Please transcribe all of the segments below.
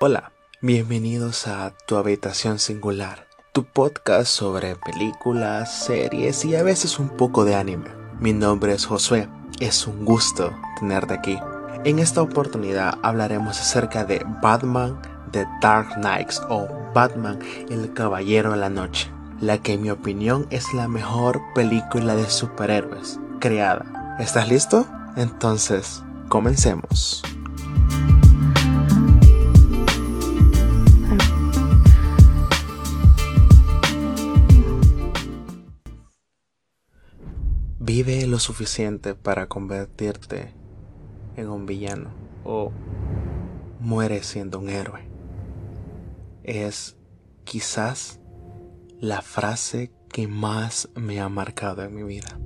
Hola, bienvenidos a Tu Habitación Singular, tu podcast sobre películas, series y a veces un poco de anime. Mi nombre es Josué, es un gusto tenerte aquí. En esta oportunidad hablaremos acerca de Batman The Dark Knights o Batman el Caballero de la Noche, la que en mi opinión es la mejor película de superhéroes creada. ¿Estás listo? Entonces, comencemos. Vive lo suficiente para convertirte en un villano o muere siendo un héroe. Es quizás la frase que más me ha marcado en mi vida.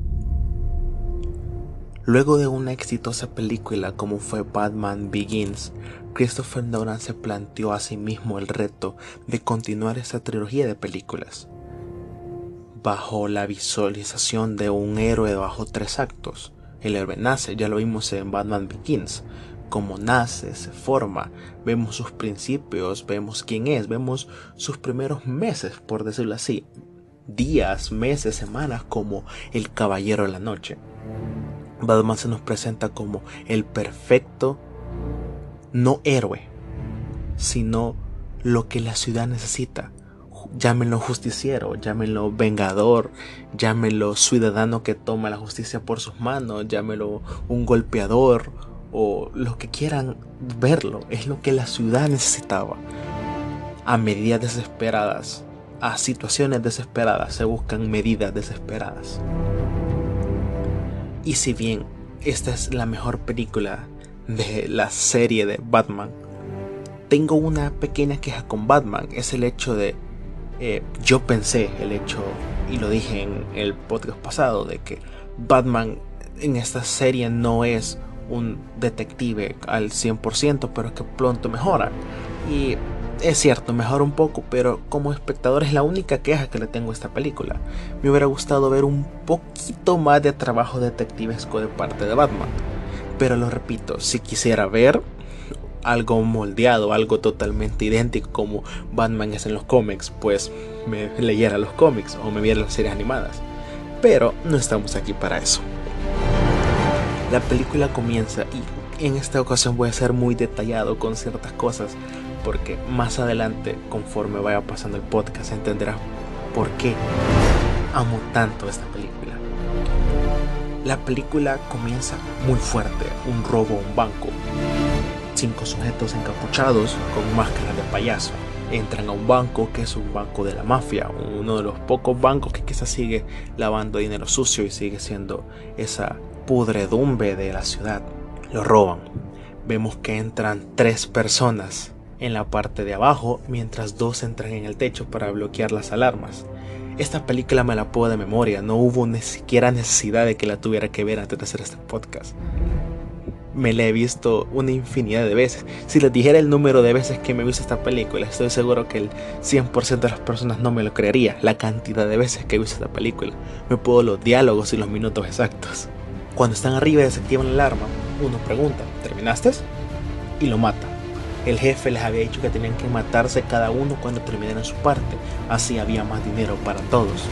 Luego de una exitosa película como fue Batman Begins, Christopher Nolan se planteó a sí mismo el reto de continuar esta trilogía de películas bajo la visualización de un héroe bajo tres actos. El héroe nace, ya lo vimos en Batman Begins, cómo nace, se forma, vemos sus principios, vemos quién es, vemos sus primeros meses, por decirlo así, días, meses, semanas como el Caballero de la Noche. Batman se nos presenta como el perfecto, no héroe, sino lo que la ciudad necesita, llámenlo justiciero, llámenlo vengador, llámenlo ciudadano que toma la justicia por sus manos, llámenlo un golpeador o lo que quieran verlo, es lo que la ciudad necesitaba. A medidas desesperadas, a situaciones desesperadas se buscan medidas desesperadas. Y si bien esta es la mejor película de la serie de Batman, tengo una pequeña queja con Batman, es el hecho de eh, yo pensé el hecho, y lo dije en el podcast pasado, de que Batman en esta serie no es un detective al 100%, pero que pronto mejora. Y es cierto, mejora un poco, pero como espectador es la única queja que le tengo a esta película. Me hubiera gustado ver un poquito más de trabajo detectivesco de parte de Batman. Pero lo repito, si quisiera ver algo moldeado, algo totalmente idéntico como Batman es en los cómics, pues me leyera los cómics o me viera las series animadas. Pero no estamos aquí para eso. La película comienza y en esta ocasión voy a ser muy detallado con ciertas cosas porque más adelante, conforme vaya pasando el podcast, entenderás por qué amo tanto esta película. La película comienza muy fuerte, un robo a un banco, cinco sujetos encapuchados con máscaras de payaso. Entran a un banco que es un banco de la mafia, uno de los pocos bancos que quizás sigue lavando dinero sucio y sigue siendo esa pudredumbre de la ciudad. Lo roban. Vemos que entran tres personas en la parte de abajo mientras dos entran en el techo para bloquear las alarmas. Esta película me la puedo de memoria, no hubo ni siquiera necesidad de que la tuviera que ver antes de hacer este podcast me la he visto una infinidad de veces. Si les dijera el número de veces que me he visto esta película, estoy seguro que el 100% de las personas no me lo creería. La cantidad de veces que he visto esta película. Me puedo los diálogos y los minutos exactos. Cuando están arriba y desactivan la alarma, uno pregunta, ¿terminaste? Y lo mata. El jefe les había dicho que tenían que matarse cada uno cuando terminaran su parte. Así había más dinero para todos.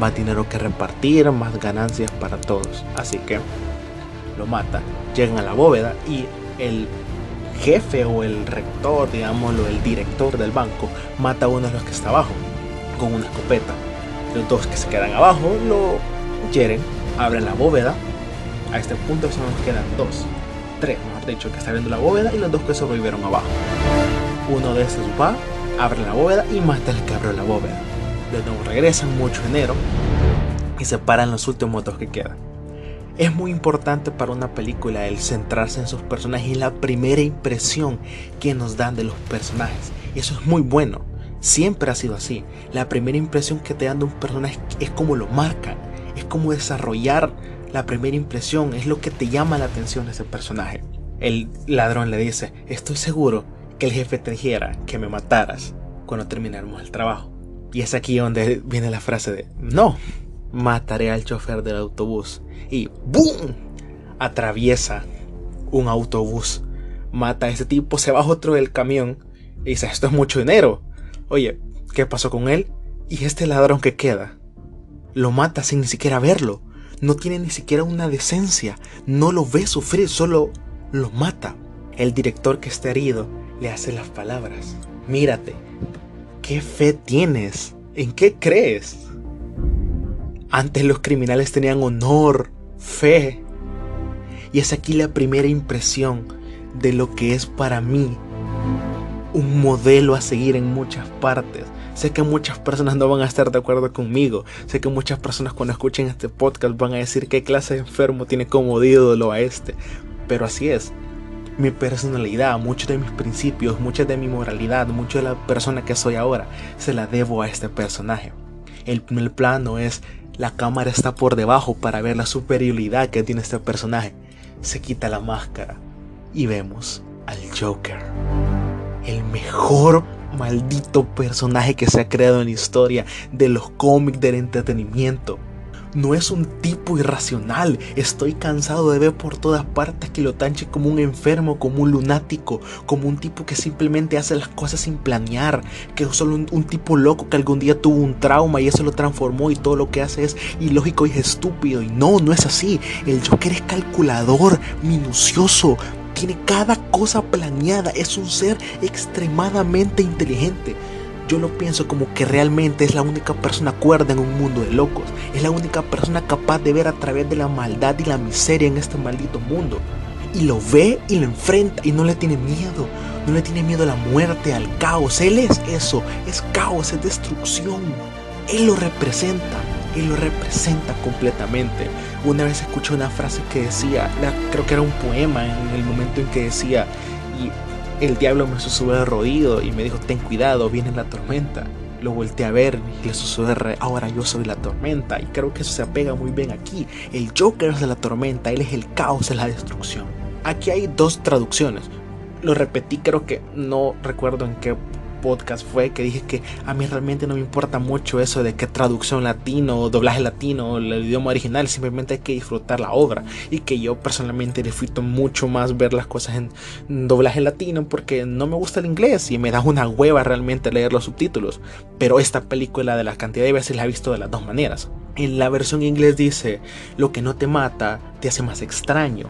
Más dinero que repartir, más ganancias para todos. Así que lo mata, llegan a la bóveda y el jefe o el rector, digámoslo, el director del banco, mata a uno de los que está abajo con una escopeta. Los dos que se quedan abajo lo hieren, abren la bóveda. A este punto solo nos quedan dos, tres, mejor dicho, que está viendo la bóveda y los dos que sobrevivieron abajo. Uno de estos va, abre la bóveda y mata al que abrió la bóveda. De nuevo regresan mucho enero y separan los últimos dos que quedan. Es muy importante para una película el centrarse en sus personajes y la primera impresión que nos dan de los personajes. Eso es muy bueno. Siempre ha sido así. La primera impresión que te dan de un personaje es como lo marcan. Es como desarrollar la primera impresión. Es lo que te llama la atención de ese personaje. El ladrón le dice, estoy seguro que el jefe te dijera que me mataras cuando termináramos el trabajo. Y es aquí donde viene la frase de, no, mataré al chofer del autobús. Y ¡boom! Atraviesa un autobús. Mata a ese tipo, se baja otro del camión Y dice, esto es mucho dinero. Oye, ¿qué pasó con él? Y este ladrón que queda. Lo mata sin ni siquiera verlo. No tiene ni siquiera una decencia. No lo ve sufrir, solo lo mata. El director que está herido le hace las palabras. Mírate, ¿qué fe tienes? ¿En qué crees? Antes los criminales tenían honor, fe. Y es aquí la primera impresión de lo que es para mí un modelo a seguir en muchas partes. Sé que muchas personas no van a estar de acuerdo conmigo. Sé que muchas personas cuando escuchen este podcast van a decir qué clase de enfermo tiene como ídolo a este. Pero así es. Mi personalidad, muchos de mis principios, mucha de mi moralidad, mucho de la persona que soy ahora, se la debo a este personaje. El primer plano es la cámara está por debajo para ver la superioridad que tiene este personaje. Se quita la máscara y vemos al Joker el mejor maldito personaje que se ha creado en la historia de los cómics del entretenimiento. No es un tipo irracional. Estoy cansado de ver por todas partes que lo tanche como un enfermo, como un lunático, como un tipo que simplemente hace las cosas sin planear, que es solo un, tipo loco que algún día tuvo un trauma y eso lo transformó y todo lo que hace es ilógico y es estúpido. Y no, no es así. El Joker es calculador, minucioso, tiene cada cosa planeada, es un ser extremadamente inteligente. Yo lo pienso como que realmente es la única persona cuerda en un mundo de locos. Es la única persona capaz de ver a través de la maldad y la miseria en este maldito mundo. Y lo ve y lo enfrenta y no le tiene miedo. No le tiene miedo a la muerte, al caos. Él es eso, es caos, es destrucción. Él lo representa, él lo representa completamente. Una vez escuché una frase que decía, creo que era un poema en el momento en que decía, y el diablo me susurró al oído y me dijo, ten cuidado, viene la tormenta. Lo volteé a ver y le susurré, ahora yo soy la tormenta. Y creo que eso se apega muy bien aquí. El Joker es de la tormenta, él es el caos, es la destrucción. Aquí hay dos traducciones. Lo repetí, creo que no recuerdo en qué podcast fue que dije que a mí realmente no me importa mucho eso de que traducción latino o doblaje latino el idioma original, simplemente hay que disfrutar la obra y que yo personalmente disfruto mucho más ver las cosas en doblaje latino porque no me gusta el inglés y me da una hueva realmente leer los subtítulos, pero esta película de la cantidad de veces la he visto de las dos maneras. En la versión inglés dice, lo que no te mata te hace más extraño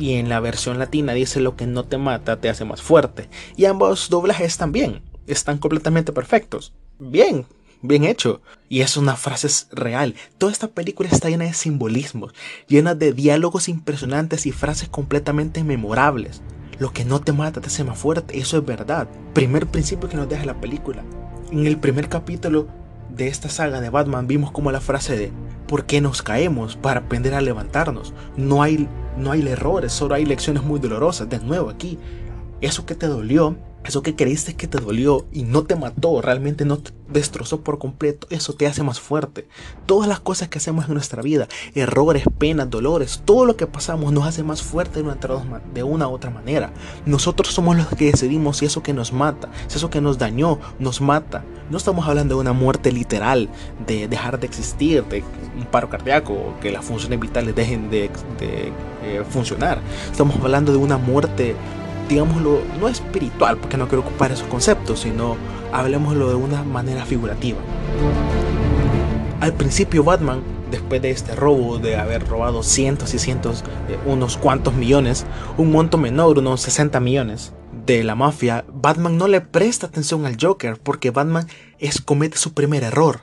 y en la versión latina dice lo que no te mata te hace más fuerte. Y ambos doblajes también están completamente perfectos. Bien, bien hecho. Y es una frase real. Toda esta película está llena de simbolismos, llena de diálogos impresionantes y frases completamente memorables. Lo que no te mata te hace más fuerte, eso es verdad. Primer principio que nos deja la película. En el primer capítulo de esta saga de Batman vimos como la frase de ¿por qué nos caemos? Para aprender a levantarnos. No hay, no hay errores, solo hay lecciones muy dolorosas. De nuevo aquí, eso que te dolió eso que creíste que te dolió y no te mató, realmente no te destrozó por completo, eso te hace más fuerte. Todas las cosas que hacemos en nuestra vida, errores, penas, dolores, todo lo que pasamos nos hace más fuerte de una u otra manera. Nosotros somos los que decidimos si eso que nos mata, si eso que nos dañó, nos mata. No estamos hablando de una muerte literal, de dejar de existir, de un paro cardíaco, que las funciones vitales dejen de, eh, funcionar. Estamos hablando de una muerte digámoslo, no espiritual, porque no quiero ocupar esos conceptos, sino hablemoslo de una manera figurativa. Al principio Batman, después de este robo, de haber robado cientos y cientos, unos cuantos millones, un monto menor, unos 60 millones de la mafia, Batman no le presta atención al Joker porque Batman es, comete su primer error,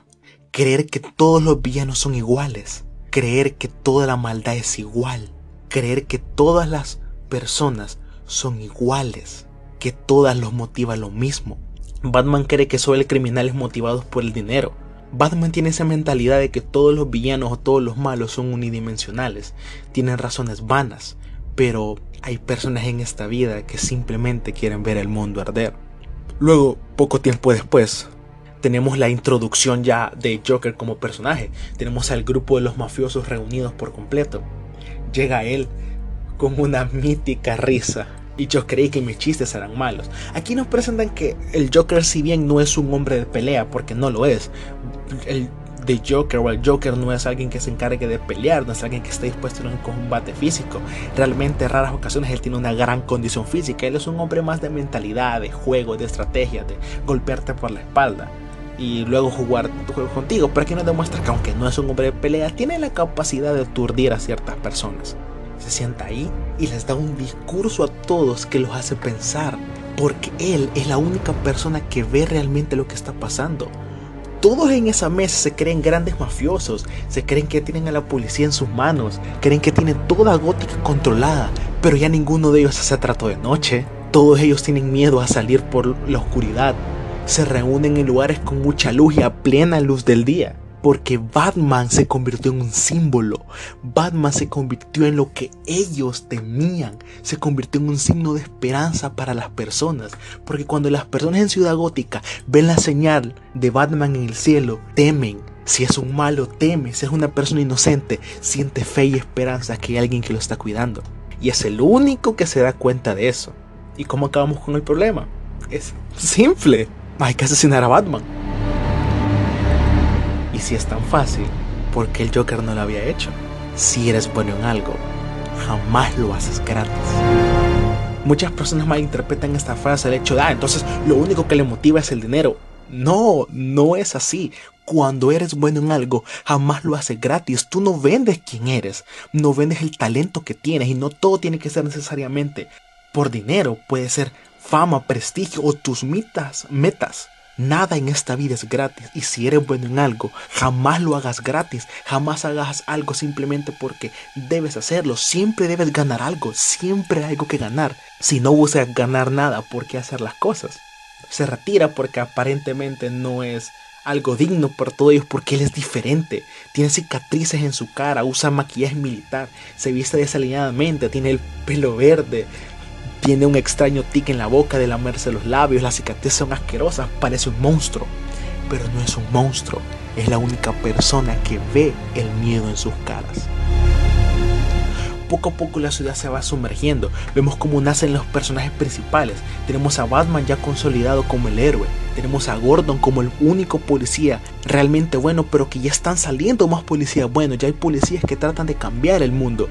creer que todos los villanos son iguales, creer que toda la maldad es igual, creer que todas las personas son iguales, que todas los motiva lo mismo. Batman cree que solo el criminales motivados por el dinero. Batman tiene esa mentalidad de que todos los villanos o todos los malos son unidimensionales, tienen razones vanas, pero hay personas en esta vida que simplemente quieren ver el mundo arder. Luego, poco tiempo después, tenemos la introducción ya de Joker como personaje. Tenemos al grupo de los mafiosos reunidos por completo. Llega él con una mítica risa y yo creí que mis chistes eran malos. Aquí nos presentan que el Joker, si bien no es un hombre de pelea, porque no lo es, el de Joker o el Joker no es alguien que se encargue de pelear, no es alguien que esté dispuesto a un combate físico. Realmente en raras ocasiones él tiene una gran condición física, él es un hombre más de mentalidad, de juego, de estrategia, de golpearte por la espalda y luego jugar tu juego contigo, pero aquí nos demuestra que aunque no es un hombre de pelea, tiene la capacidad de aturdir a ciertas personas. Se sienta ahí y les da un discurso a todos que los hace pensar, porque él es la única persona que ve realmente lo que está pasando. Todos en esa mesa se creen grandes mafiosos, se creen que tienen a la policía en sus manos, creen que tienen toda Gótica controlada, pero ya ninguno de ellos hace trato de noche. Todos ellos tienen miedo a salir por la oscuridad, se reúnen en lugares con mucha luz y a plena luz del día. Porque Batman se convirtió en un símbolo. Batman se convirtió en lo que ellos temían. Se convirtió en un signo de esperanza para las personas. Porque cuando las personas en Ciudad Gótica ven la señal de Batman en el cielo, temen. Si es un malo, teme. Si es una persona inocente, siente fe y esperanza que hay alguien que lo está cuidando. Y es el único que se da cuenta de eso. ¿Y cómo acabamos con el problema? Es simple hay que asesinar a Batman. Y si es tan fácil, ¿por qué el Joker no lo había hecho? Si eres bueno en algo, jamás lo haces gratis. Muchas personas malinterpretan esta frase el hecho de, ah, entonces lo único que le motiva es el dinero. No, no es así. Cuando eres bueno en algo, jamás lo haces gratis. Tú no vendes quién eres, no vendes el talento que tienes y no todo tiene que ser necesariamente por dinero. Puede ser fama, prestigio o tus metas, metas. Nada en esta vida es gratis y si eres bueno en algo, jamás lo hagas gratis, jamás hagas algo simplemente porque debes hacerlo, siempre debes ganar algo, siempre hay algo que ganar. Si no buscas ganar nada, ¿por qué hacer las cosas? Se retira porque aparentemente no es algo digno para todos ellos porque él es diferente. Tiene cicatrices en su cara, usa maquillaje militar, se viste desalineadamente, tiene el pelo verde, tiene un extraño tic en la boca de lamerse los labios, las cicatrices son asquerosas, parece un monstruo. Pero no es un monstruo, es la única persona que ve el miedo en sus caras. Poco a poco la ciudad se va sumergiendo, vemos cómo nacen los personajes principales, tenemos a Batman ya consolidado como el héroe, tenemos a Gordon como el único policía realmente bueno, pero que ya están saliendo más policías. Buenos, ya hay policías que tratan de cambiar el mundo,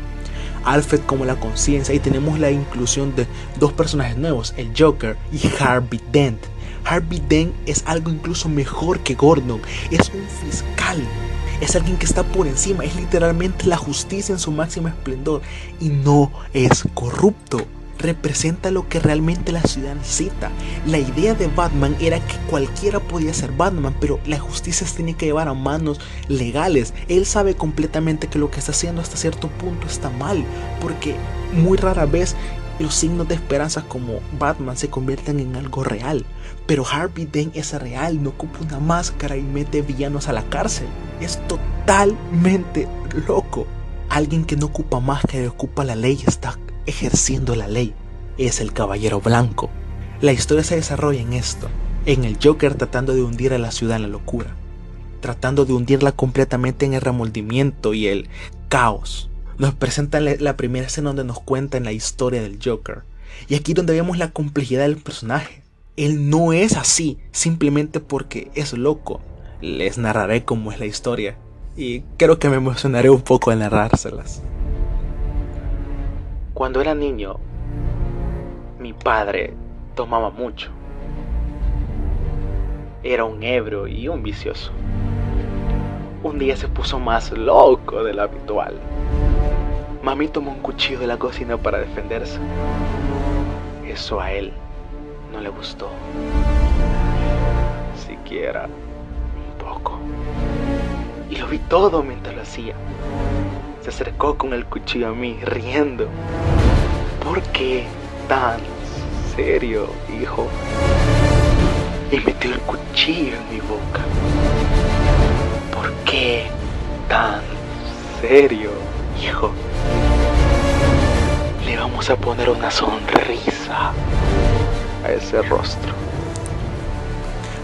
Alfred como la conciencia y tenemos la inclusión de dos personajes nuevos, el Joker y Harvey Dent. Harvey Dent es algo incluso mejor que Gordon, es un fiscal, es alguien que está por encima, es literalmente la justicia en su máximo esplendor y no es corrupto representa lo que realmente la ciudad necesita. La idea de Batman era que cualquiera podía ser Batman, pero la justicia se tiene que llevar a manos legales. Él sabe completamente que lo que está haciendo hasta cierto punto está mal, porque muy rara vez los signos de esperanza como Batman se convierten en algo real. Pero Harvey Dent es real, no ocupa una máscara y mete villanos a la cárcel. Es totalmente loco. Alguien que no ocupa máscara y ocupa la ley está ejerciendo la ley. Es el Caballero Blanco. La historia se desarrolla en esto, en el Joker tratando de hundir a la ciudad en la locura, tratando de hundirla completamente en el remoldimiento y el caos. Nos presentan la primera escena donde nos cuentan la historia del Joker. Y aquí donde vemos la complejidad del personaje. Él no es así simplemente porque es loco. Les narraré cómo es la historia. Y creo que me emocionaré un poco al narrárselas. Cuando era niño, mi padre tomaba mucho. Era un ebrio y un vicioso. Un día se puso más loco de lo habitual. Mami tomó un cuchillo de la cocina para defenderse. Eso a él no le gustó. Siquiera un poco. Y lo vi todo mientras lo hacía se acercó con el cuchillo a mí, riendo. ¿Por qué tan serio, hijo? Y metió el cuchillo en mi boca. ¿Por qué tan serio, hijo? Le vamos a poner una sonrisa a ese rostro.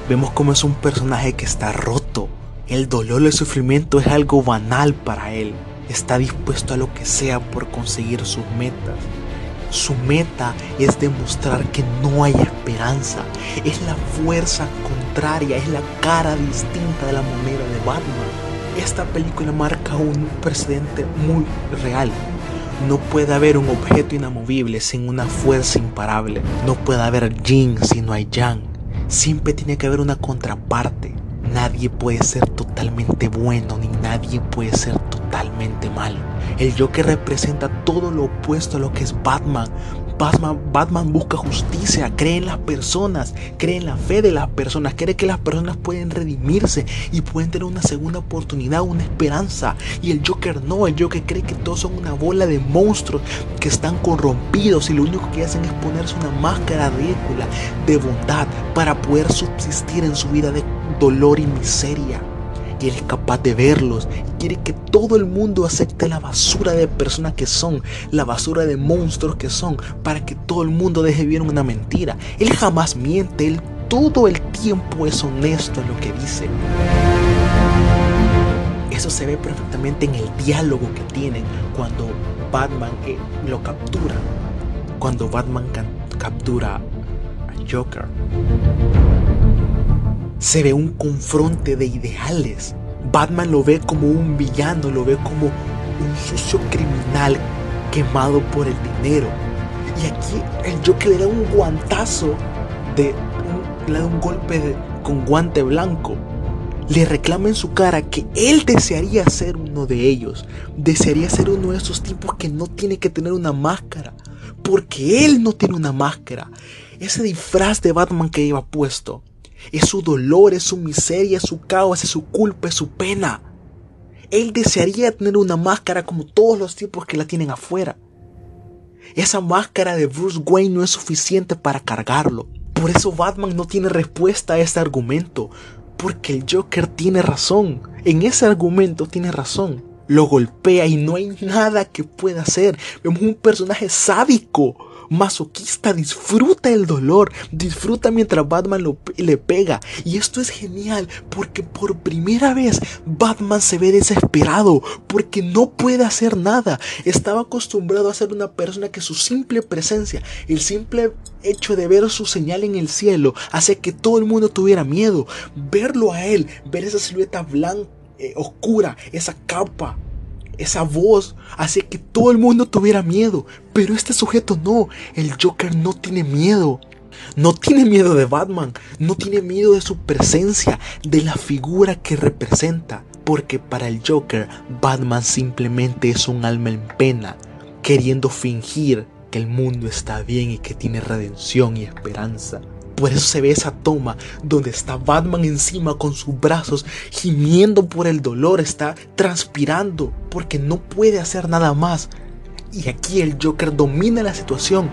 Vemos cómo es un personaje que está roto. El dolor y el sufrimiento es algo banal para él está dispuesto a lo que sea por conseguir sus metas. Su meta es demostrar que no hay esperanza. Es la fuerza contraria, es la cara distinta de la moneda de Batman. Esta película marca un precedente muy real. No puede haber un objeto inamovible sin una fuerza imparable. No puede haber yin si no hay yang. Siempre tiene que haber una contraparte. Nadie puede ser totalmente bueno ni nadie puede ser totalmente malo. El Joker representa todo lo opuesto a lo que es Batman. Batman, Batman busca justicia, cree en las personas, cree en la fe de las personas, cree que las personas pueden redimirse y pueden tener una segunda oportunidad, una esperanza. Y el Joker no, el Joker cree que todos son una bola de monstruos que están corrompidos y lo único que hacen es ponerse una máscara ridícula de bondad para poder subsistir en su vida de dolor y miseria y Él es capaz de verlos. Quiere que todo el mundo acepte la basura de personas que son, la basura de monstruos que son, para que todo el mundo deje vivir una mentira. Él jamás miente, Él todo el tiempo es honesto en lo que dice. Eso se ve perfectamente en el diálogo que tienen cuando Batman eh, lo captura. Cuando Batman captura a Joker se ve un confronte de ideales. Batman lo ve como un villano, lo ve como un sucio criminal quemado por el dinero. Y aquí el Joker le da un guantazo, de le da un golpe con guante blanco. Le reclama en su cara que él desearía ser uno de ellos. Desearía ser uno de esos tipos que no tiene que tener una máscara. Porque él no tiene una máscara. Ese disfraz de Batman que lleva puesto es su dolor, es su miseria, es su caos, es su culpa, es su pena. Él desearía tener una máscara como todos los tipos que la tienen afuera. Esa máscara de Bruce Wayne no es suficiente para cargarlo. Por eso Batman no tiene respuesta a este argumento. Porque el Joker tiene razón. En ese argumento tiene razón. Lo golpea y no hay nada que pueda hacer. Vemos un personaje sádico masoquista, disfruta el dolor, disfruta mientras Batman le pega. Y esto es genial porque por primera vez Batman se ve desesperado porque no puede hacer nada. Estaba acostumbrado a ser una persona que su simple presencia, el simple hecho de ver su señal en el cielo, hace que todo el mundo tuviera miedo. Verlo a él, ver esa silueta blanca, eh, oscura, esa capa esa voz hace que todo el mundo tuviera miedo. Pero este sujeto no. El Joker no tiene miedo. No tiene miedo de Batman. No tiene miedo de su presencia, de la figura que representa. Porque para el Joker, Batman simplemente es un alma en pena, queriendo fingir que el mundo está bien y que tiene redención y esperanza. Por eso se ve esa toma donde está Batman encima con sus brazos, gimiendo por el dolor, está transpirando porque no puede hacer nada más. Y aquí el Joker domina la situación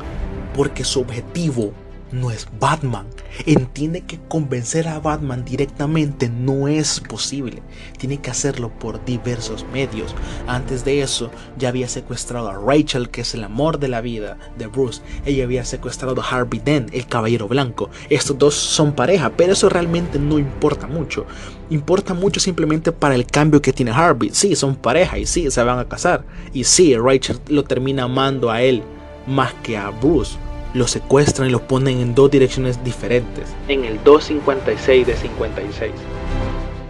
porque su objetivo no es Batman. Entiende que convencer a Batman directamente no es posible. Tiene que hacerlo por diversos medios. Antes de eso, ya había secuestrado a Rachel, que es el amor de la vida de Bruce. Ella había secuestrado a Harvey Dent, el caballero blanco. Estos dos son pareja, pero eso realmente no importa mucho. Importa mucho simplemente para el cambio que tiene Harvey. Sí, son pareja y sí, se van a casar. Y sí, Rachel lo termina amando a él más que a Bruce lo secuestran y lo ponen en dos direcciones diferentes. En el 256 de 56.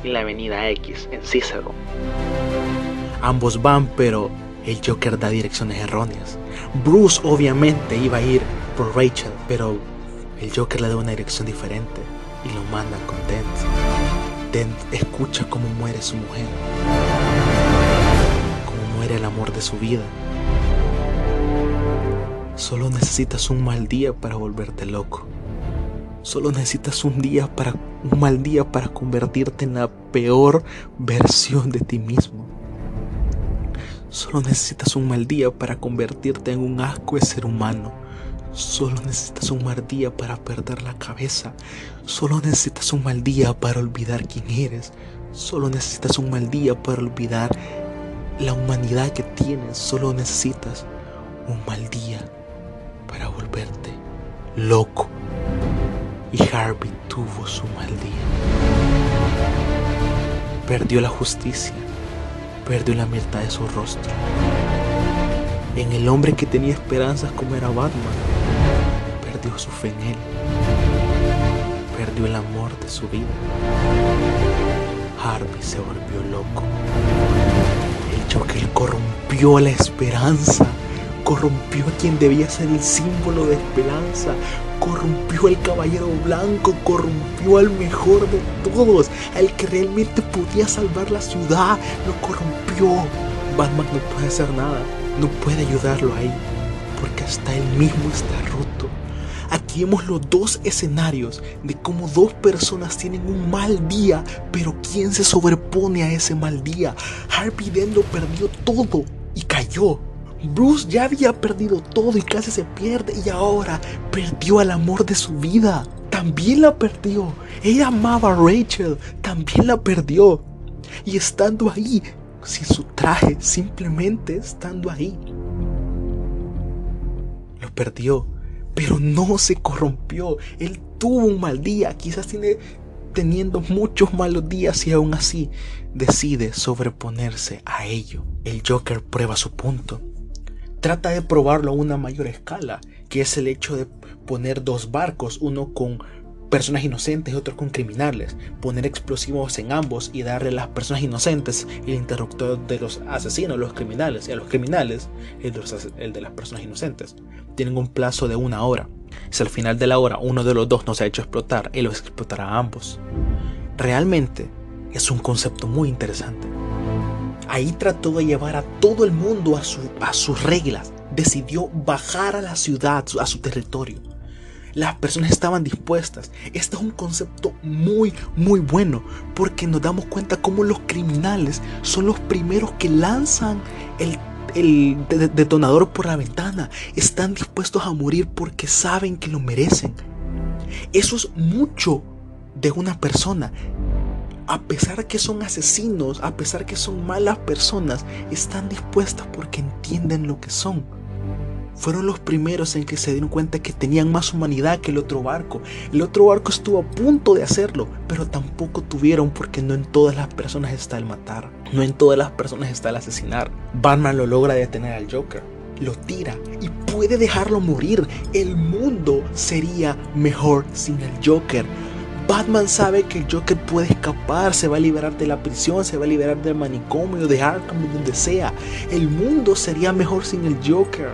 En la avenida X, en Cícero. Ambos van, pero el Joker da direcciones erróneas. Bruce obviamente iba a ir por Rachel, pero el Joker le da una dirección diferente y lo manda con Dent. Dent escucha cómo muere su mujer, cómo muere el amor de su vida Solo necesitas un mal día para volverte loco. Solo necesitas un día para un mal día para convertirte en la peor versión de ti mismo. Solo necesitas un mal día para convertirte en un asco de ser humano. Solo necesitas un mal día para perder la cabeza. Solo necesitas un mal día para olvidar quién eres. Solo necesitas un mal día para olvidar la humanidad que tienes. Solo necesitas un mal día para volverte loco. Y Harvey tuvo su mal día. Perdió la justicia, perdió la mitad de su rostro. en el hombre que tenía esperanzas como era Batman. Perdió su fe en él. Perdió el amor de su vida. Harvey se volvió loco. El Joker corrompió la esperanza. Corrompió a quien debía ser el símbolo de esperanza. Corrompió al caballero blanco. Corrompió al mejor de todos. Al que realmente podía salvar la ciudad. Lo corrompió. Batman no puede hacer nada. No puede ayudarlo ahí. Porque hasta él mismo está roto. Aquí vemos los dos escenarios de cómo dos personas tienen un mal día, pero ¿quién se sobrepone a ese mal día? Harvey Dent lo perdió todo y cayó. Bruce ya había perdido todo y casi se pierde y ahora perdió al amor de su vida. También la perdió. Ella amaba a Rachel, también la perdió. Y estando ahí, sin su traje, simplemente estando ahí, lo perdió pero no se corrompió. Él tuvo un mal día, quizás tiene teniendo muchos malos días y aún así decide sobreponerse a ello. El Joker prueba su punto. Trata de probarlo a una mayor escala, que es el hecho de poner dos barcos, uno con personas inocentes y otro con criminales, poner explosivos en ambos y darle a las personas inocentes el interruptor de los asesinos, los criminales, y a los criminales el de, las personas inocentes. Tienen un plazo de una hora. Si al final de la hora uno de los dos no se ha hecho explotar, él los explotará a ambos. Realmente es un concepto muy interesante. Ahí trató de llevar a todo el mundo a, su, sus reglas. Decidió bajar a la ciudad, a su territorio las personas estaban dispuestas. Este es un concepto muy, muy bueno porque nos damos cuenta cómo los criminales son los primeros que lanzan el, detonador por la ventana. Están dispuestos a morir porque saben que lo merecen. Eso es mucho de una persona. A pesar que son asesinos, a pesar que son malas personas, están dispuestas porque entienden lo que son fueron los primeros en que se dieron cuenta que tenían más humanidad que el otro barco. El otro barco estuvo a punto de hacerlo, pero tampoco tuvieron porque no en todas las personas está el matar, no en todas las personas está el asesinar. Batman lo logra detener al Joker, lo tira y puede dejarlo morir. El mundo sería mejor sin el Joker. Batman sabe que el Joker puede escapar, se va a liberar de la prisión, se va a liberar del manicomio, de Arkham, de donde sea. El mundo sería mejor sin el Joker.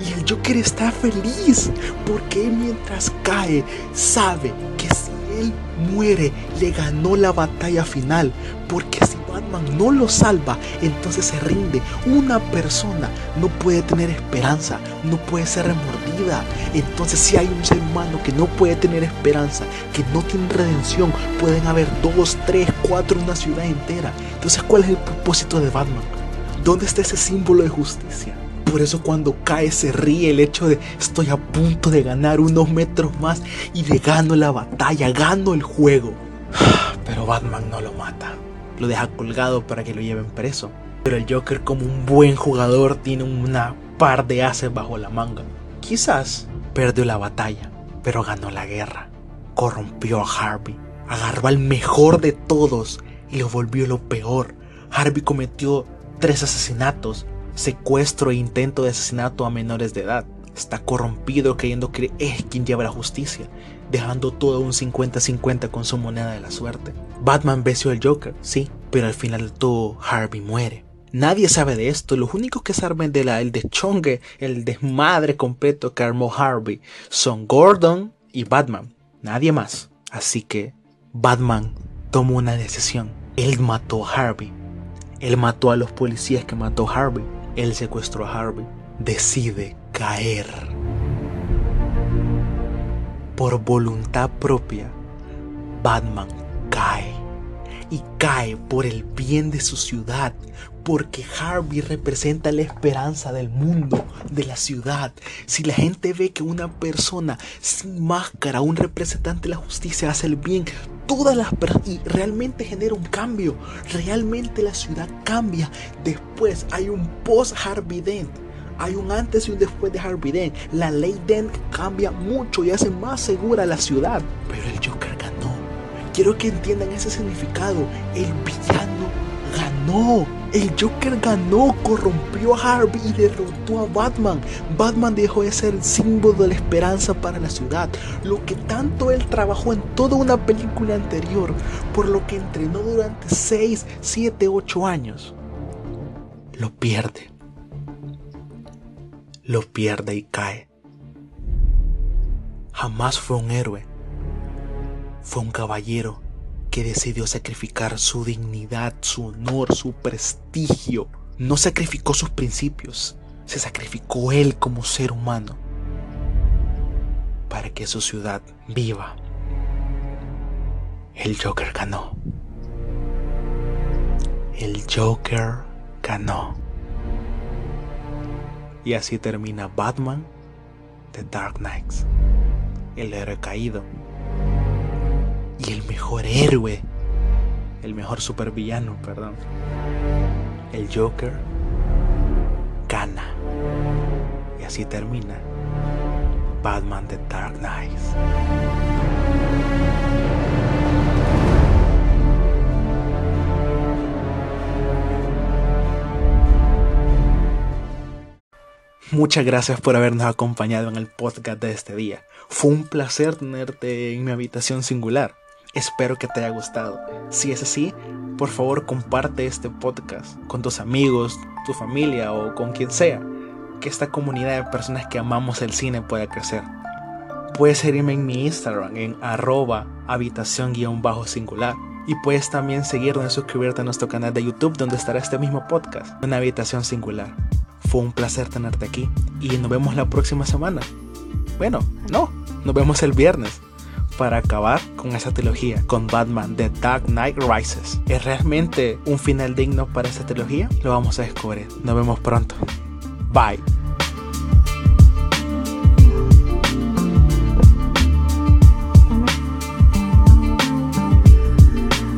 Y el Joker está feliz porque mientras cae sabe que si él muere le ganó la batalla final. Porque si Batman no lo salva, entonces se rinde. Una persona no puede tener esperanza, no puede ser remordida. Entonces si hay un ser humano que no puede tener esperanza, que no tiene redención, pueden haber dos, tres, cuatro, una ciudad entera. Entonces ¿cuál es el propósito de Batman? ¿Dónde está ese símbolo de justicia? Por eso cuando cae se ríe el hecho de estoy a punto de ganar unos metros más y le gano la batalla, gano el juego. Pero Batman no lo mata. Lo deja colgado para que lo lleven preso. Pero el Joker como un buen jugador tiene una par de haces bajo la manga. Quizás perdió la batalla, pero ganó la guerra. Corrompió a Harvey. Agarró al mejor de todos y lo volvió lo peor. Harvey cometió tres asesinatos secuestro e intento de asesinato a menores de edad. Está corrompido creyendo que es quien lleva la justicia, dejando todo un 50-50 con su moneda de la suerte. Batman venció al Joker, sí, pero al final de todo Harvey muere. Nadie sabe de esto, los únicos que saben de la, el deschongue, el desmadre completo que armó Harvey son Gordon y Batman, nadie más. Así que Batman tomó una decisión. Él mató a Harvey. Él mató a los policías que mató a Harvey él secuestró a Harvey, decide caer. Por voluntad propia, Batman cae. Y cae por el bien de su ciudad, porque Harvey representa la esperanza del mundo, de la ciudad. Si la gente ve que una persona sin máscara, un representante de la justicia hace el bien, todas las y realmente genera un cambio, realmente la ciudad cambia. Después hay un post Harvey Dent. Hay un antes y un después de Harvey Dent. La ley Dent cambia mucho y hace más segura la ciudad. Pero el Joker ganó. Quiero que entiendan ese significado. El villano ganó el Joker ganó, corrompió a Harvey y derrotó a Batman. Batman dejó de ser el símbolo de la esperanza para la ciudad, lo que tanto él trabajó en toda una película anterior, por lo que entrenó durante 6, 7, 8 años. Lo pierde. Lo pierde y cae. Jamás fue un héroe. Fue un caballero que decidió sacrificar su dignidad, su honor, su prestigio. No sacrificó sus principios, se sacrificó él como ser humano para que su ciudad viva. El Joker ganó. El Joker ganó. Y así termina Batman The Dark Knights. El héroe caído y el mejor héroe, el mejor supervillano, perdón, el Joker, gana. Y así termina Batman The Dark Knight. Muchas gracias por habernos acompañado en el podcast de este día. Fue un placer tenerte en mi habitación singular. Espero que te haya gustado. Si es así, por favor comparte este podcast con tus amigos, tu familia o con quien sea. Que esta comunidad de personas que amamos el cine pueda crecer. Puedes seguirme en mi Instagram en arroba habitación-singular. Y puedes también seguirnos y suscribirte a nuestro canal de YouTube donde estará este mismo podcast, Una Habitación Singular. Fue un placer tenerte aquí y nos vemos la próxima semana. Bueno, no, nos vemos el viernes para acabar con esa trilogía, con Batman The Dark Knight Rises. ¿Es realmente un final digno para esta trilogía? Lo vamos a descubrir. Nos vemos pronto. Bye.